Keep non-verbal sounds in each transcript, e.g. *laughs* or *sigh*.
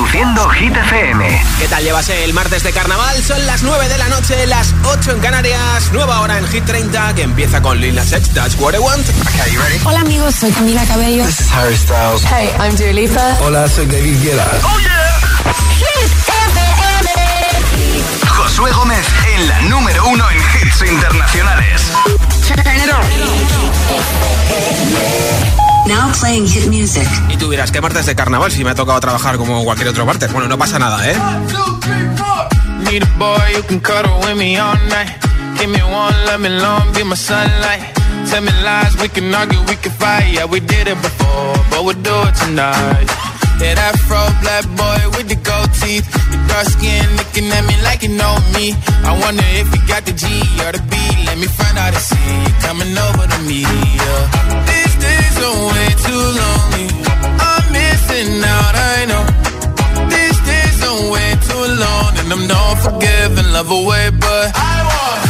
Reproduciendo Hit FM. ¿Qué tal llevas el martes de carnaval? Son las 9 de la noche, las 8 en Canarias. Nueva hora en Hit 30 que empieza con Lil Nas X, That's What I Want. Okay, you ready? Hola amigos, soy Camila Cabello. This is Harry Styles. Hey, I'm Dua Lipa. Hola, soy David Guetta. Oh yeah. Hit FM. Josué Gómez en la número uno en hits internacionales. Now playing hit music. Y tú dirás, ¿qué martes de carnaval si me ha tocado trabajar como cualquier otro martes? Bueno, no pasa nada, ¿eh? Need a boy you can cuddle with me all night. Give me one, let me long, be my sunlight. Tell me lies, we can argue, we can fight. Yeah, we did it before, but we'll do it tonight. Yeah, that fro black boy with the gold teeth. The dark skin looking at me like you know me. I wonder if you got the G or the B. Let me find out and see you coming over to me. Yeah. Days are way too lonely. I'm missing out, I know. These days are way too long, and I'm not forgiving, love away, but I want.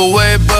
away, way, but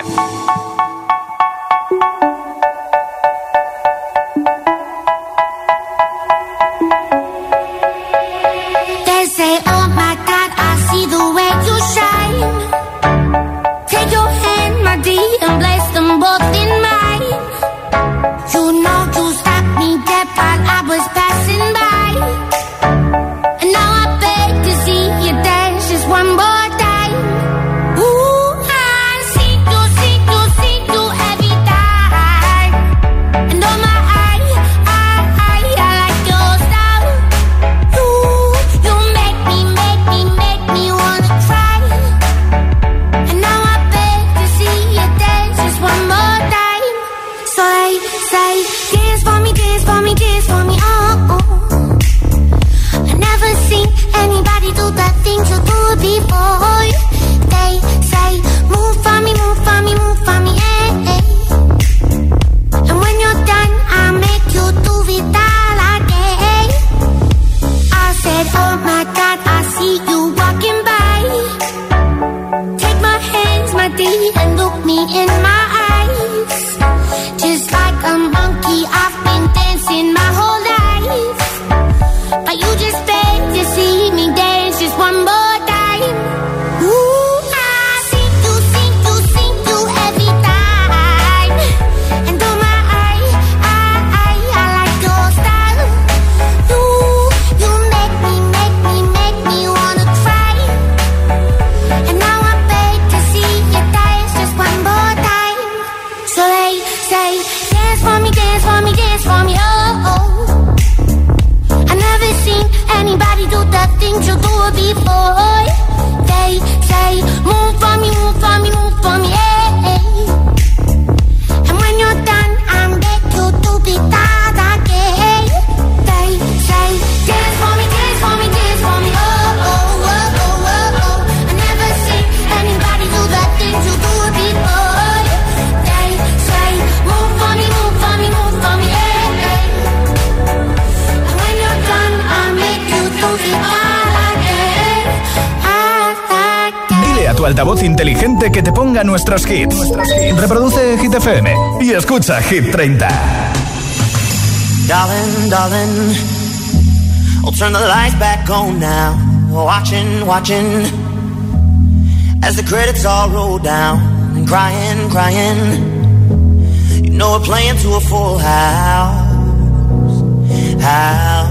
Reproduce Hit FM y escucha Hit 30. Darling, darling, I'll turn the lights back on now. Watching, watching, as the credits all roll down. And crying, crying, you know we're playing to a full house. House.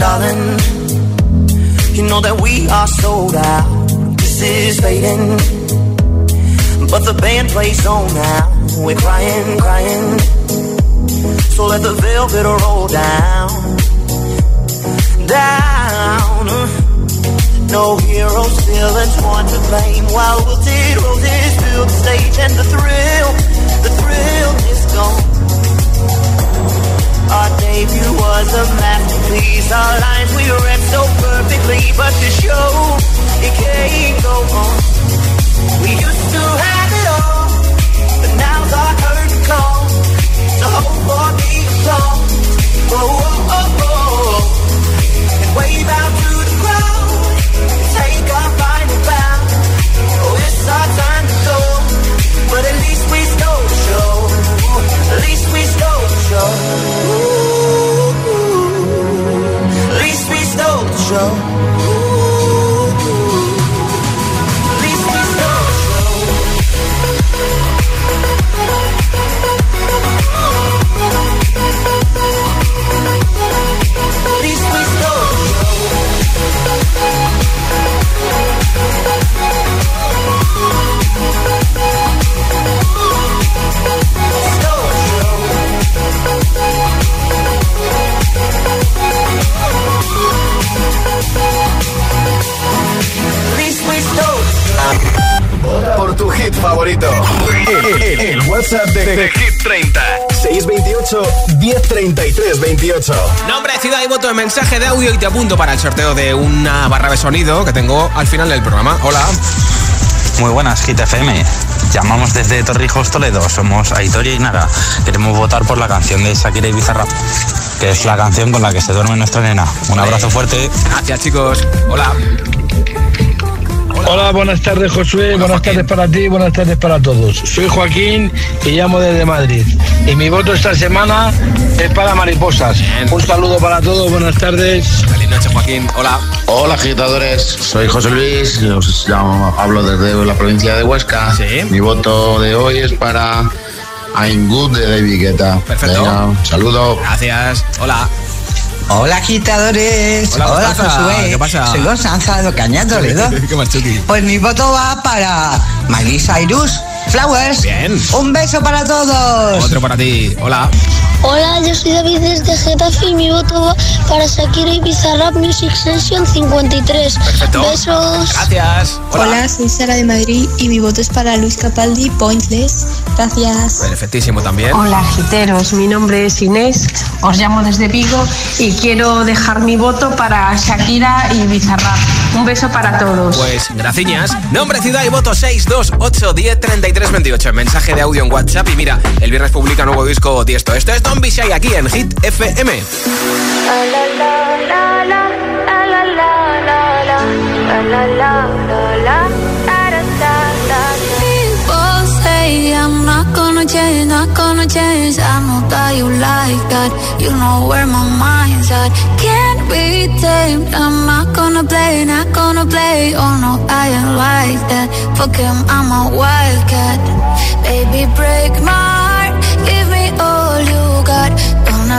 Darling, you know that we are sold out. This is fading, but the band plays on now. We're crying, crying, so let the velvet roll down, down. No heroes, villains, one to blame. While wilted roses fill the stage, en mensaje de audio y te apunto para el sorteo de una barra de sonido que tengo al final del programa. Hola. Muy buenas, Hit FM. Llamamos desde Torrijos, Toledo. Somos Aitor y Nara. Queremos votar por la canción de Shakira y Bizarrap, que es la canción con la que se duerme nuestra nena. Un abrazo fuerte. Gracias, chicos. Hola. Hola, buenas tardes Josué, buenas tardes para ti, buenas tardes para todos. Soy Joaquín y llamo desde Madrid. Y mi voto esta semana es para mariposas. Bien. Un saludo para todos, buenas tardes. Feliz noche, Joaquín. Hola. Hola agitadores, soy José Luis, y os llamo- hablo desde la provincia de Huesca. Sí. Mi voto de hoy es para I'm Good de David Guetta. Perfecto. Venga, un saludo. Gracias. Hola. Hola agitadores, Hola. Josué, ¿Qué pasa? soy Constanza de Toledo. *laughs* ¿Qué más? Pues mi voto va para Miley Cyrus, Flowers. Bien. Un beso para todos. Otro para ti. Hola. Hola, yo soy David desde Getafe y mi voto va para Shakira y Bizarrap Music Session 53. Perfecto. Besos. Gracias. Hola, soy Sara de Madrid y mi voto es para Luis Capaldi Pointless. Gracias. Perfectísimo también. Hola, giteros. Mi nombre es Inés. Os llamo desde Vigo y quiero dejar mi voto para Shakira y Bizarrap. Un beso para todos. Pues graciñas. Nombre, ciudad y voto 628 10 33 28. Mensaje de audio en WhatsApp. Y mira, el viernes publica nuevo disco Tiesto. Esto, esto Aquí en Hit FM. I'm change, not gonna change. I know that you like that. You know where my mind's at. Can't be tamed. I'm not gonna play, not gonna play. Oh no, I ain't like that. Fuck him, I'm a wildcat. Baby, break my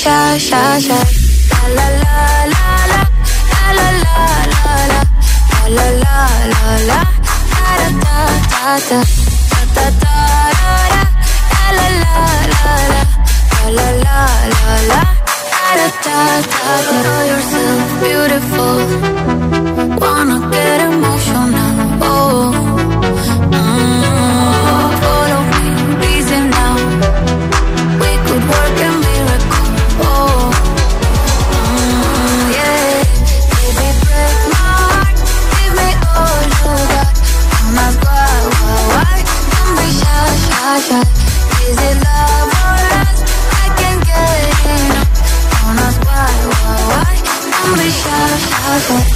shy, shy, shy. La la la la la la la la la la la la la da da da da da da da la la la la la la la la da da da da know yourself beautiful wanna get emotional why why why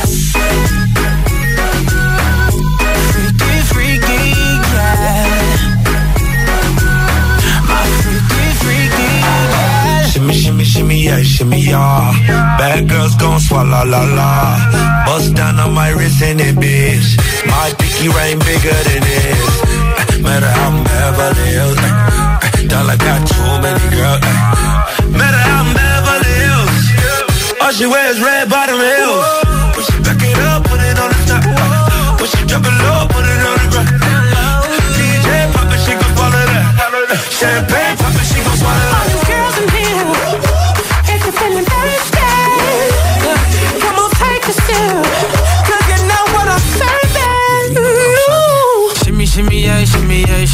Yeah, shimmy, yeah. Bad girls gon' swallow la la. Bust down on my wrist in it, bitch. My pinky ring bigger than this. Eh, Matter how I'm Beverly Hills. eh, eh, Dollar got too many girls. Matter how I'm Beverly Hills. All she wears red bottom heels. When she back it up, put it on the top. When she drop it low, put it on the ground. DJ pop it, she gon' swallow that. Champagne pop it, she gon' swallow that.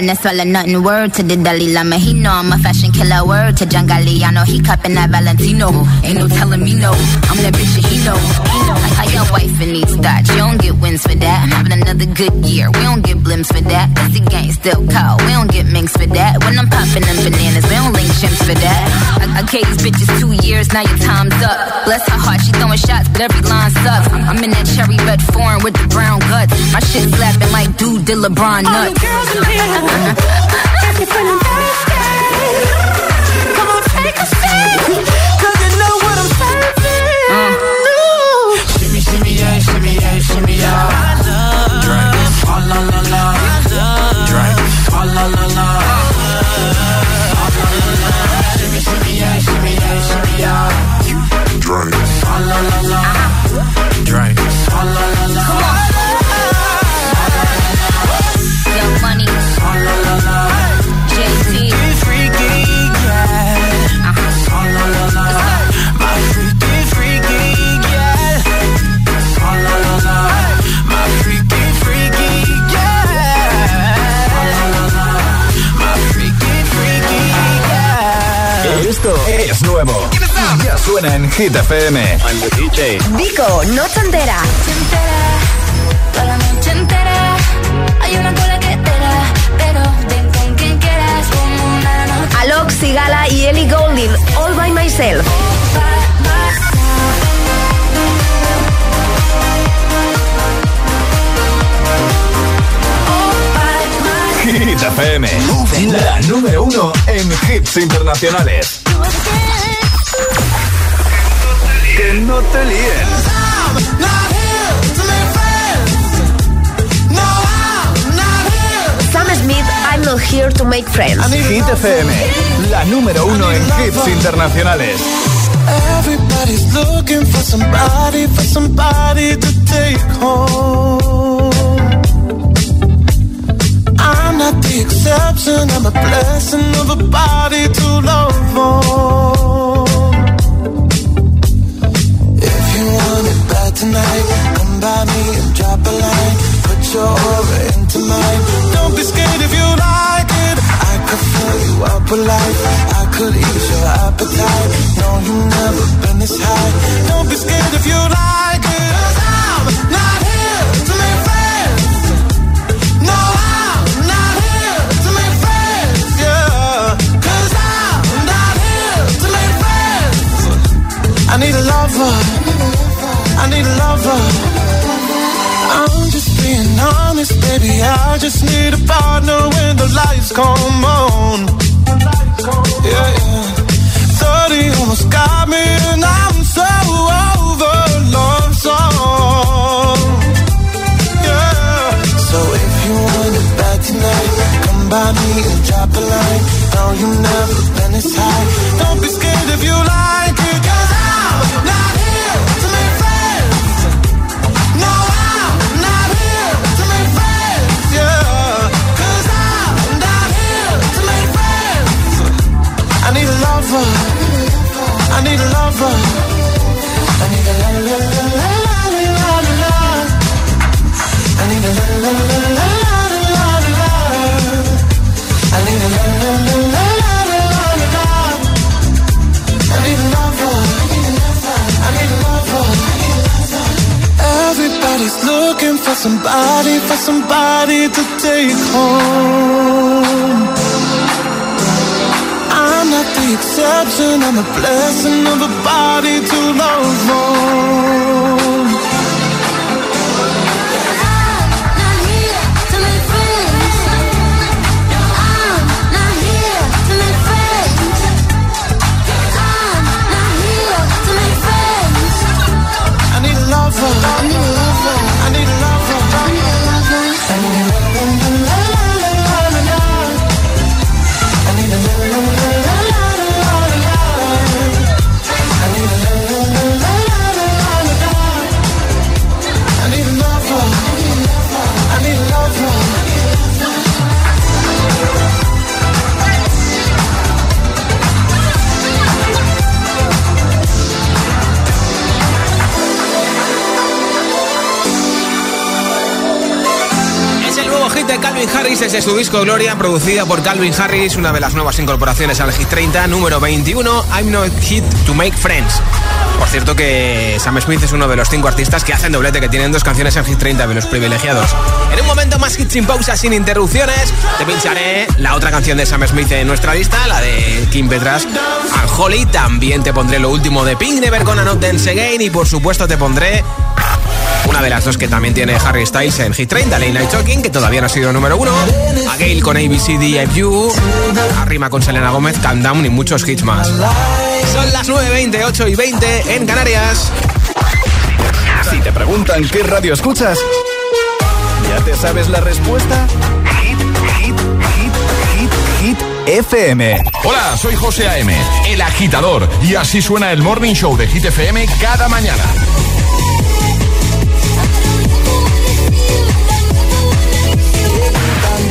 Yeah. My freaky, freaky, Bad girl wellness, nothing. Word to the Dalai Lama. He know I'm a fashion killer. Word to John Galliano. He cupping that Valentino. Ain't no telling me no. I'm that bitch that he know. Know. Like how your wife needs that. You don't get wins for that. I'm having another good year. We don't get blimps for that. Pussy gang still cold. We don't get minks for that. When I'm popping them bananas, we don't link chimps for that. I, I gave these bitches two years. Now your time's up. Bless her heart. She throwing shots, but every line sucks. I'm, I'm in that cherry red foreign with the brown guts. My shit slapping like dude did LeBron nuts. All the girls in here, if you're feeling thirsty, come on, take a sip, cause you know what I'm serving. Shimmy, shimmy, yeah, shimmy, yeah, shimmy, yeah. Drink. Oh, la, la, la. Drink. Oh, la, la, la. Shimmy, shimmy, yeah, shimmy, yeah, shimmy, yeah. Drink. Oh, la, la, suena en Hit FM. I'm the DJ. Vico, noche entera. Toda la noche entera hay una cola que espera, pero ven con quien quieras como una noche. Alok, Sigala y Ellie Goulding, All by Myself. Hit FM. La número uno en hits internacionales. Que no te líen. Sam Smith, I'm not here to make friends. Hit FM. La número uno en hits internacionales. Everybody's looking for somebody, for somebody to take home. I'm not the exception, I'm a blessing of a body to love on. Tonight, come by me and drop a line. Put your aura into mine. Don't be scared if you like it. I could fill you up with life. I could ease your appetite. No, you've never been this high. Don't be scared if you like it. I'm not here to make friends. No, I'm not here to make friends. Yeah. Cause I'm not here to make friends. I need a lover. I need a lover. I'm just being honest, baby. I just need a partner when the lights come on. Yeah, yeah. 30 almost got me, and I'm so over love song. Yeah. So if you want it bad tonight, come by me and drop a line. No, you've never been this high. Don't be scared if you like I need a lover. I need a la la la la la la la la. I need a la la la la la la la la. I need a la la la la la la la la. I need a lover. I need a lover. Everybody's looking for somebody, for somebody to take home. The exception, I'm a blessing of a body to love on. Calvin Harris desde su disco Gloria, producida por Calvin Harris, una de las nuevas incorporaciones al Hit 30, número 21, I'm Not Hit to Make Friends. Por cierto que Sam Smith es uno de los cinco artistas que hacen doblete, que tienen dos canciones en Hit 30 de los privilegiados. En un momento más hit sin pausa, sin interrupciones, te pincharé la otra canción de Sam Smith en nuestra lista, la de Kim Petras and Holly. También te pondré lo último de Pink, Never Gonna Not Dance Again y por supuesto te pondré una de las dos que también tiene Harry Styles en Hit 30, Late Night Talking, que todavía no ha sido número uno. A Gail con ABCDFU. A Rima con Selena Gómez, Calm Down y muchos hits más. Son las 9.20, 8 y 20 en Canarias. Si te preguntan qué radio escuchas, ¿ya te sabes la respuesta? Hit, hit, hit, hit, hit. FM. Hola, soy José A.M., el agitador, y así suena el Morning Show de Hit FM cada mañana.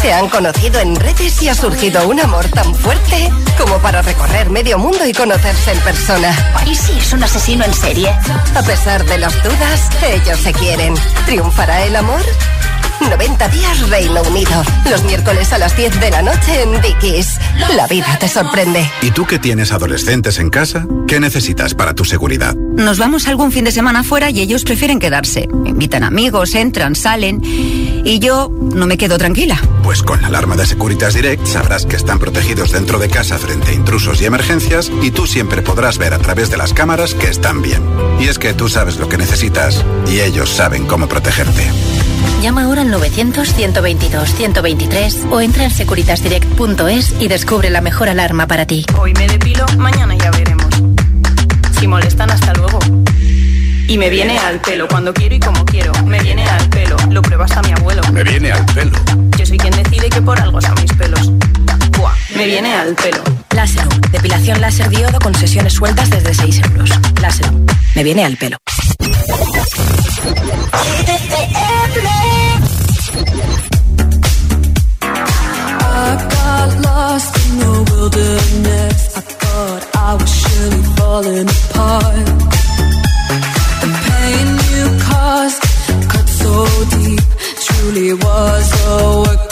Se han conocido en redes y ha surgido un amor tan fuerte como para recorrer medio mundo y conocerse en persona. ¿Y si es un asesino en serie? A pesar de las dudas, ellos se quieren. ¿Triunfará el amor? 90 días Reino Unido. Los miércoles a las 10 de la noche en Dickies. La vida te sorprende. ¿Y tú que tienes adolescentes en casa? ¿Qué necesitas para tu seguridad? Nos vamos algún fin de semana fuera y ellos prefieren quedarse. Invitan amigos, entran, salen. Y yo no me quedo tranquila. Pues con la alarma de Securitas Direct sabrás que están protegidos dentro de casa frente a intrusos y emergencias y tú siempre podrás ver a través de las cámaras que están bien. Y es que tú sabes lo que necesitas y ellos saben cómo protegerte. Llama ahora al 900-122-123 o entra en securitasdirect.es y descubre la mejor alarma para ti. Hoy me depilo, mañana ya veremos. Si molestan, hasta luego. Y me viene al pelo cuando quiero y como quiero. Me viene al pelo, lo prueba hasta mi abuelo. Me viene al pelo. Yo soy quien decide que por algo son mis pelos. Buah, me viene al pelo. Láser, depilación láser diodo con sesiones sueltas desde 6 euros. Láser, me viene al pelo.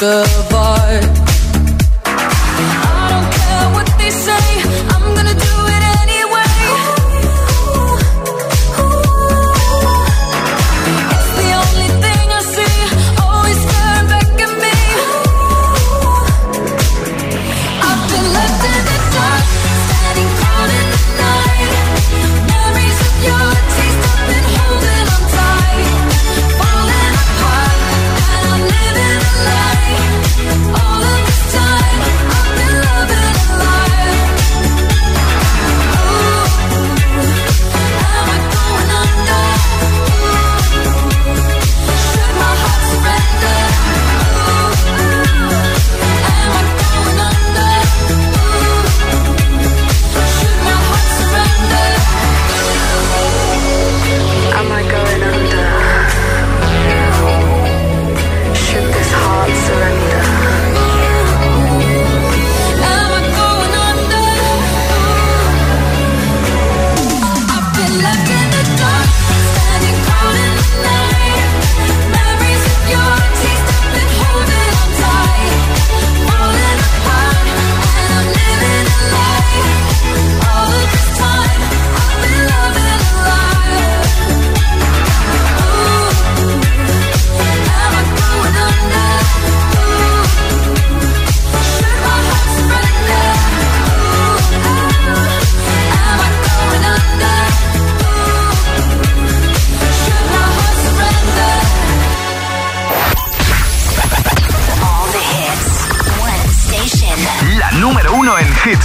Of art. I don't care what they say, I'm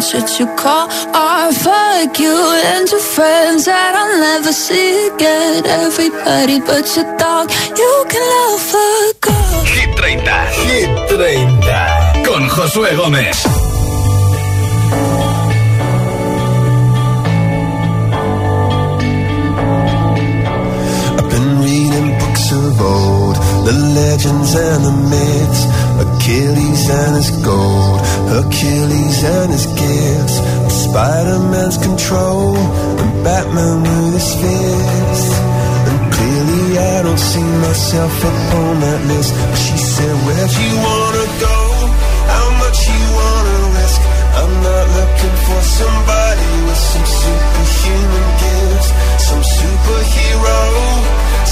car and you call art. Fuck you and your friends that I'll never see again. Everybody but your dog, you can love fuck off. Hit 30. Hit 30. Con Josué Gómez. I've been reading books of old, the legends and the myths, Achilles and his gold, Hercules and his gifts, Spider-Man's control, and Batman with his fists. And clearly I don't see myself upon that list. But she said, where'd you wanna go? How much you wanna risk? I'm not looking for somebody with some superhuman gifts, some superhero,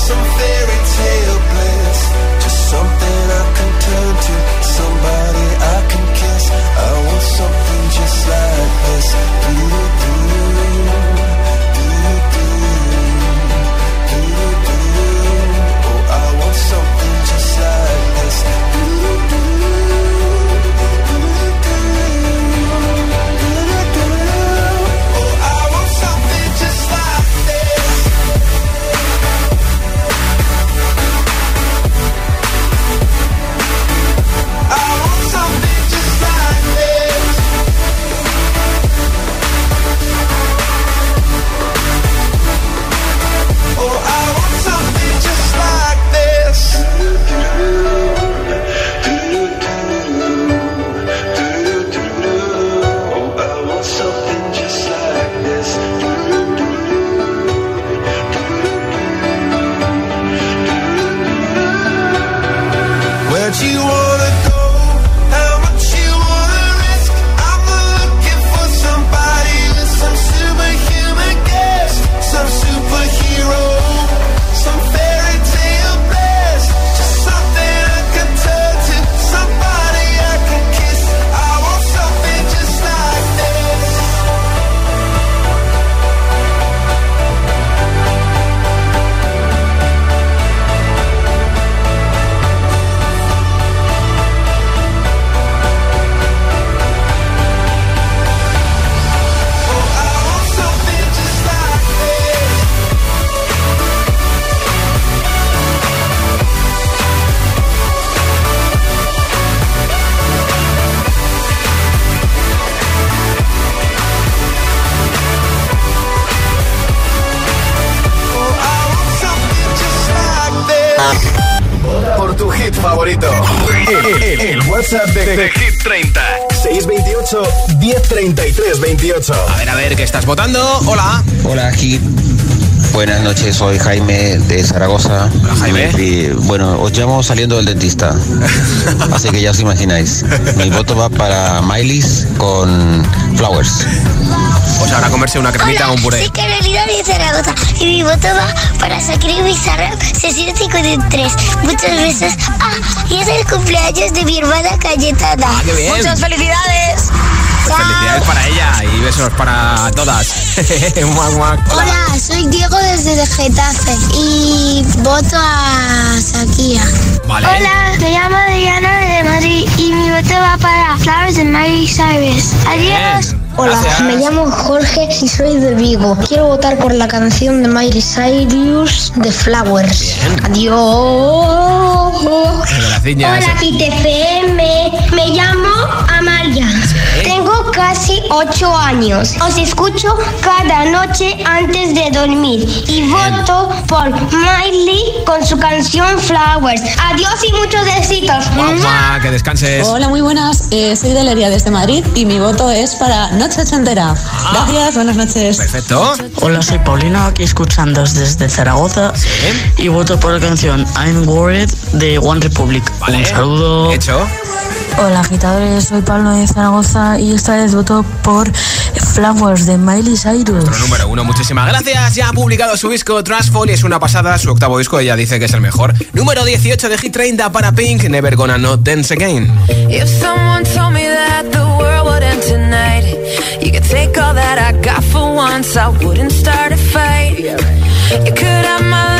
some fairy tale bliss. Just something I can turn to, somebody I can. I want something just like this. Do-do-do, do-do-do, do-do-do. Oh, I want something just like ¿qué estás votando? Hola. Hola, Hit. Buenas noches, soy Jaime de Zaragoza. Hola, Jaime. Y, bueno, os llamo saliendo del dentista. *laughs* Así que ya os imagináis. Mi voto va para Miley's con Flowers. Pues ahora comerse una cremita o un puré. Soy Carolina de Zaragoza y mi voto va para Shakira y Bizarrap sesión 53. Muchas veces. Ah, y es el cumpleaños de mi hermana Cayetana. qué bien. Muchas felicidades. Pues felicidades para ella y besos para todas. *laughs* Hola, soy Diego desde Getafe y voto a Shakira. Vale. Hola, me llamo Diana de Madrid y mi voto va para Flowers de Miley Cyrus. Adiós. Hola, me llamo Jorge y soy de Vigo. Quiero votar por la canción de Miley Cyrus de Flowers. Adiós. Hola, FM. Me llamo Amalia. Tengo casi 8 años. Os escucho cada noche antes de dormir y voto por Miley con su canción Flowers. Adiós y muchos besitos. Guau, que descanses. Hola, muy buenas. Eh, soy Deleria desde Madrid y mi voto es para Noche Ochentera. Gracias, buenas noches. Perfecto. Hola, soy Paulina, aquí escuchando desde Zaragoza y voto por la canción I'm Worried de One Republic. Un saludo. Hecho. Hola agitadores, soy Pablo de Zaragoza y esta vez voto por Flowers de Miley Cyrus. Nuestro número uno, muchísimas gracias. Ya ha publicado su disco y es una pasada. Su octavo disco, ella dice que es el mejor. Número 18 de Hit 30 para Pink, Never Gonna Not Dance Again. If someone told me that the world would end tonight, you could take all that I got for once, I wouldn't start a fight. You could have my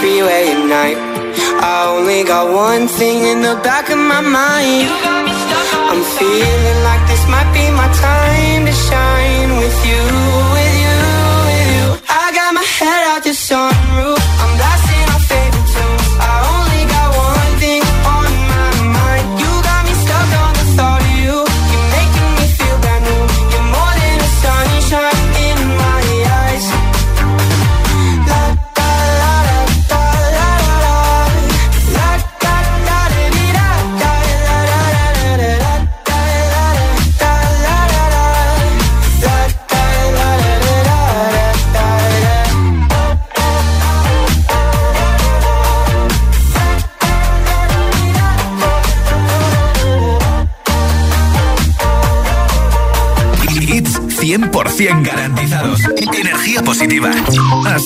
freeway at night. I only got one thing in the back of my mind. I'm feeling like this might be my time to shine with you.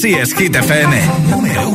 Así es, Hit FM. Número.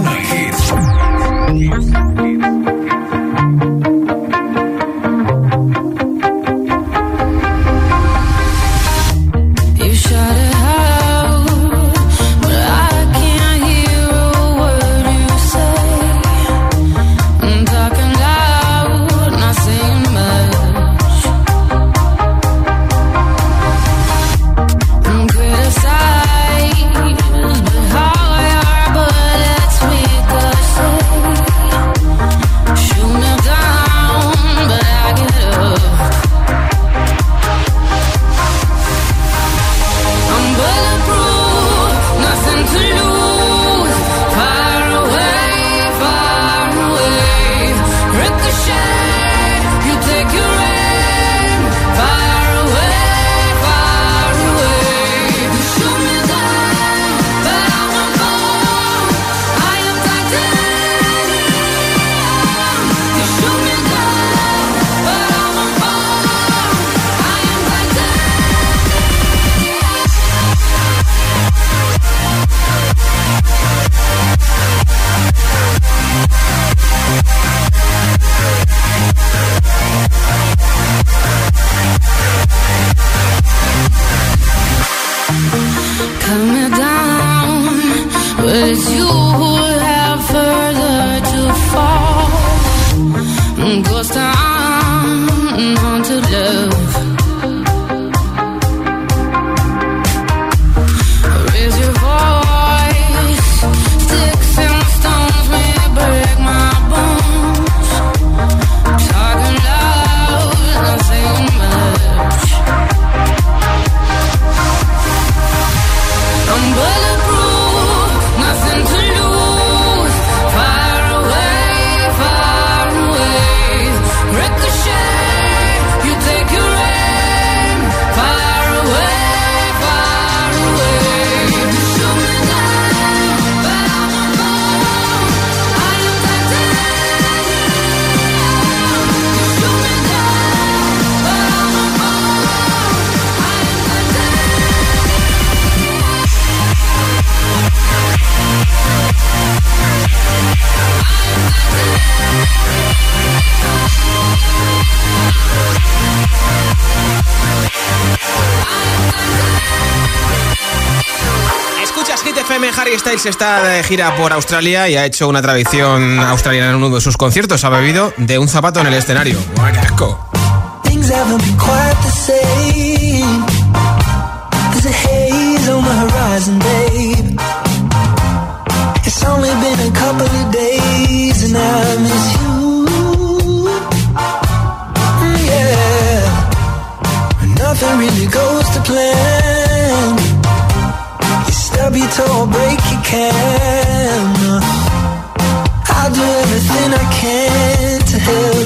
Harry Styles está de gira por Australia y ha hecho una tradición australiana en uno de sus conciertos. Ha bebido de un zapato en el escenario. ¡Qué! Nothing really goes to plan grab you till I break your can. I'll do everything I can to help.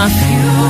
my fuel.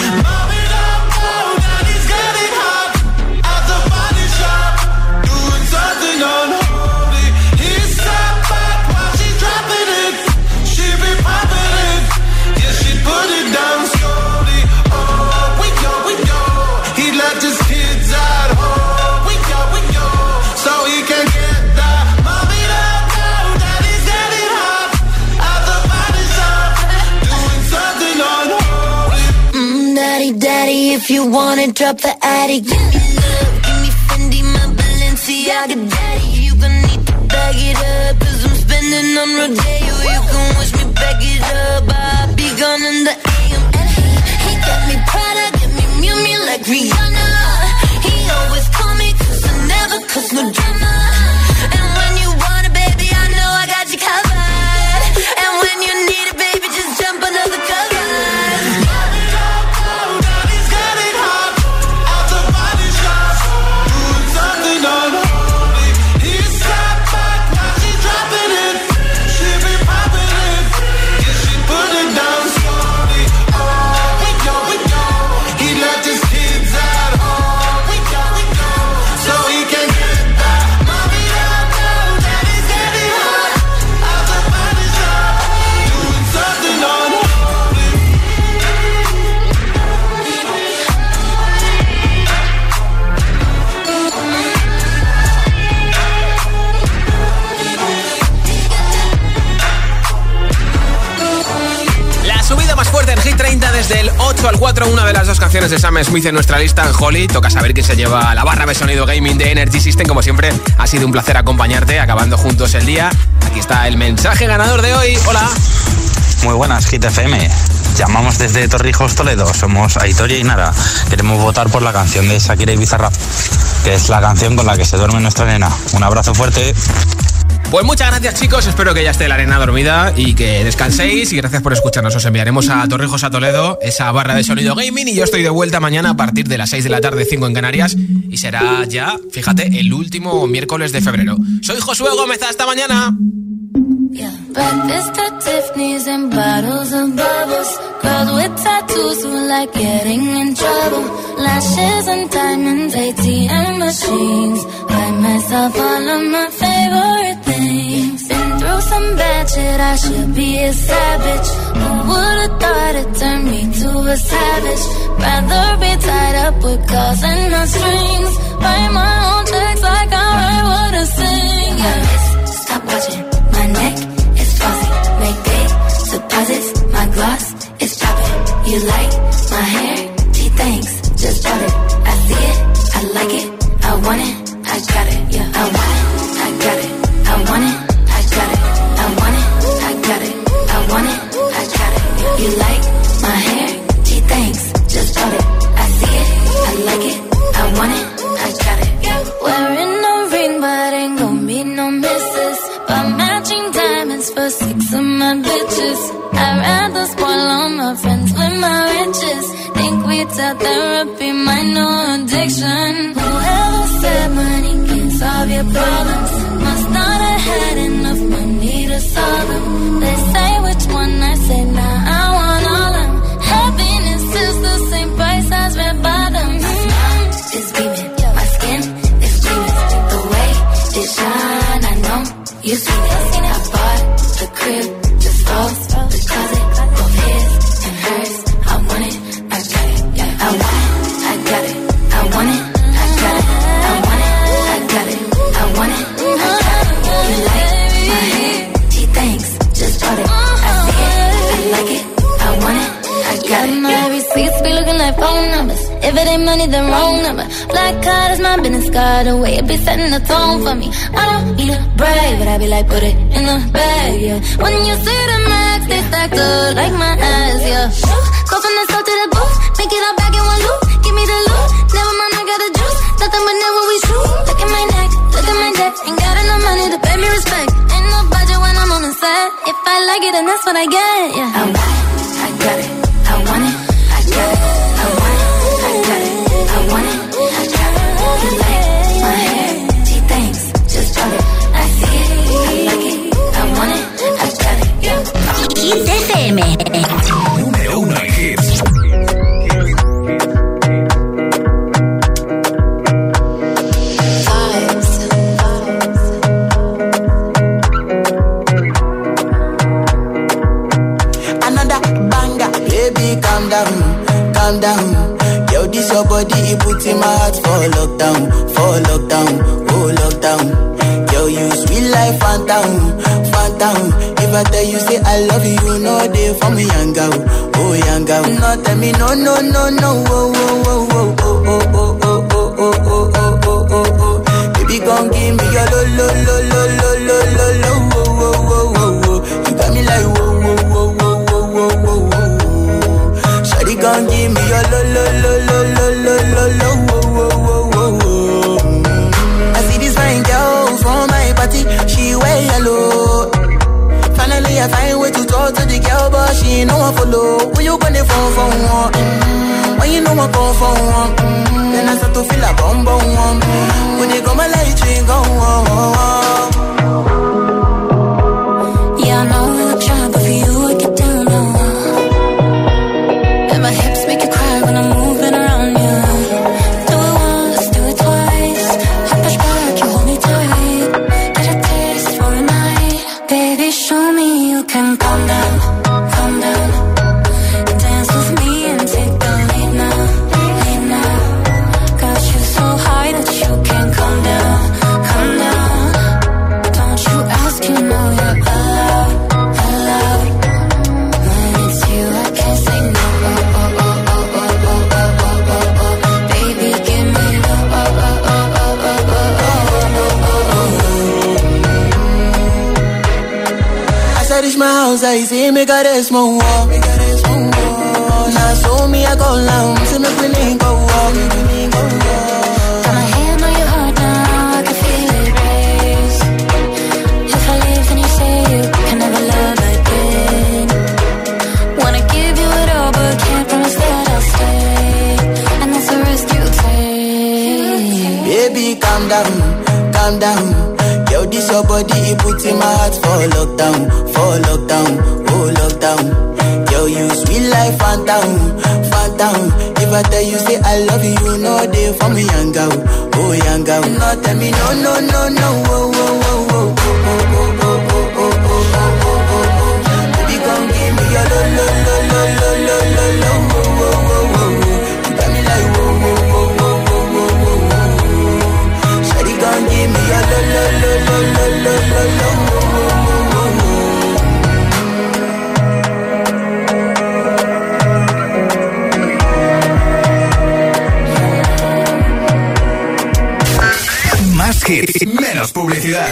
You wanna drop the attic, give me love, give me Fendi, my Balenciaga, daddy. You gon' need to bag it up, cause I'm spending on Rodeo. You can wish me back it up, I'll be gone in the AM. And he, he got me Prada, get me Miu Miu like Rihanna. 8 al 4, una de las dos canciones de Sam Smith en nuestra lista en Holly. Toca saber quién se lleva la barra de sonido gaming de Energy System. Como siempre, ha sido un placer acompañarte, acabando juntos el día. Aquí está el mensaje ganador de hoy. Hola. Muy buenas, Hit FM. Llamamos desde Torrijos, Toledo. Somos Aitoria y Nara. Queremos votar por la canción de Shakira y Bizarrap, que es la canción con la que se duerme nuestra nena. Un abrazo fuerte. Pues muchas gracias chicos, espero que ya esté la arena dormida y que descanséis. Y gracias por escucharnos. Os enviaremos a Torrijos a Toledo esa barra de sonido gaming y yo estoy de vuelta mañana a partir de las 6 de la tarde, 5 en Canarias. Y será ya, fíjate, el último miércoles de febrero. Soy Josué Gómez, hasta mañana. Some bad shit, I should be a savage. Who would've thought it turned me to a savage? Rather be tied up with calls and no strings. Write my own checks like I write what I sing. Yeah. Stop watching. My neck is fuzzy. Make big deposits. My gloss is popping. You like my hair? Gee, thanks. Just bought it. I see it. I like it. I want it. I got it. Yeah. I want it. I got it. I want it. You like my hair? Gee, thanks. Just bought it. I see it. I like it. I want it. I got it. Wearing a ring, but ain't gon' be no misses. But matching diamonds for six of my bitches. I'd rather spoil all my friends with my riches. Think we tell therapy my new addiction. Whoever said money can solve your problems must not have had enough money to solve them. They say which one I say now. see me. I bought the crib, the house, the closet. Like phone numbers. If it ain't money, then wrong number. Black card is my business card. The way it be setting the tone for me. I don't need a brag, but I be like, put it in the bag, yeah. When you see the max, they stacked up like my ass, yeah. Go from the south to the booth, make it all back in one loop. Give me the loot, never mind, I got the juice. Nothing but never we shoot. Look at my neck, look at my neck. Ain't got enough money to pay me respect. Ain't no budget when I'm on the set. If I like it, then that's what I get, yeah. I body, it puts in my heart for lockdown, for lockdown, oh lockdown. Yo, you sweet life, phantom, phantom. If I tell you say I love you, know they for me, young girl, oh young girl. No, tell me no, no, no, no, oh, oh, oh, oh, oh, oh, oh, oh, oh, oh, oh, oh, oh, oh, oh. Baby, gon' give me your lo, lo, lo, lo, lo, got a small.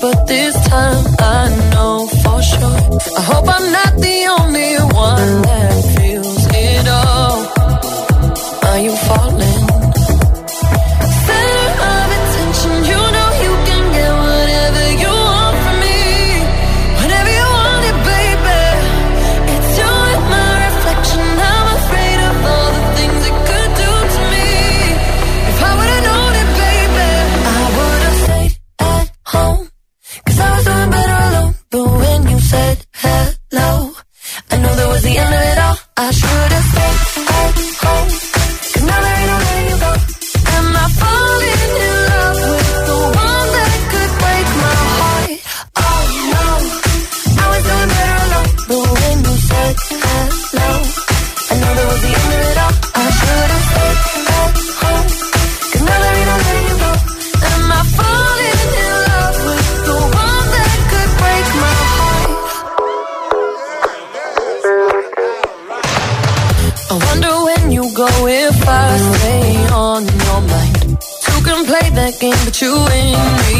but this time I know for sure. I hope I'm not the you in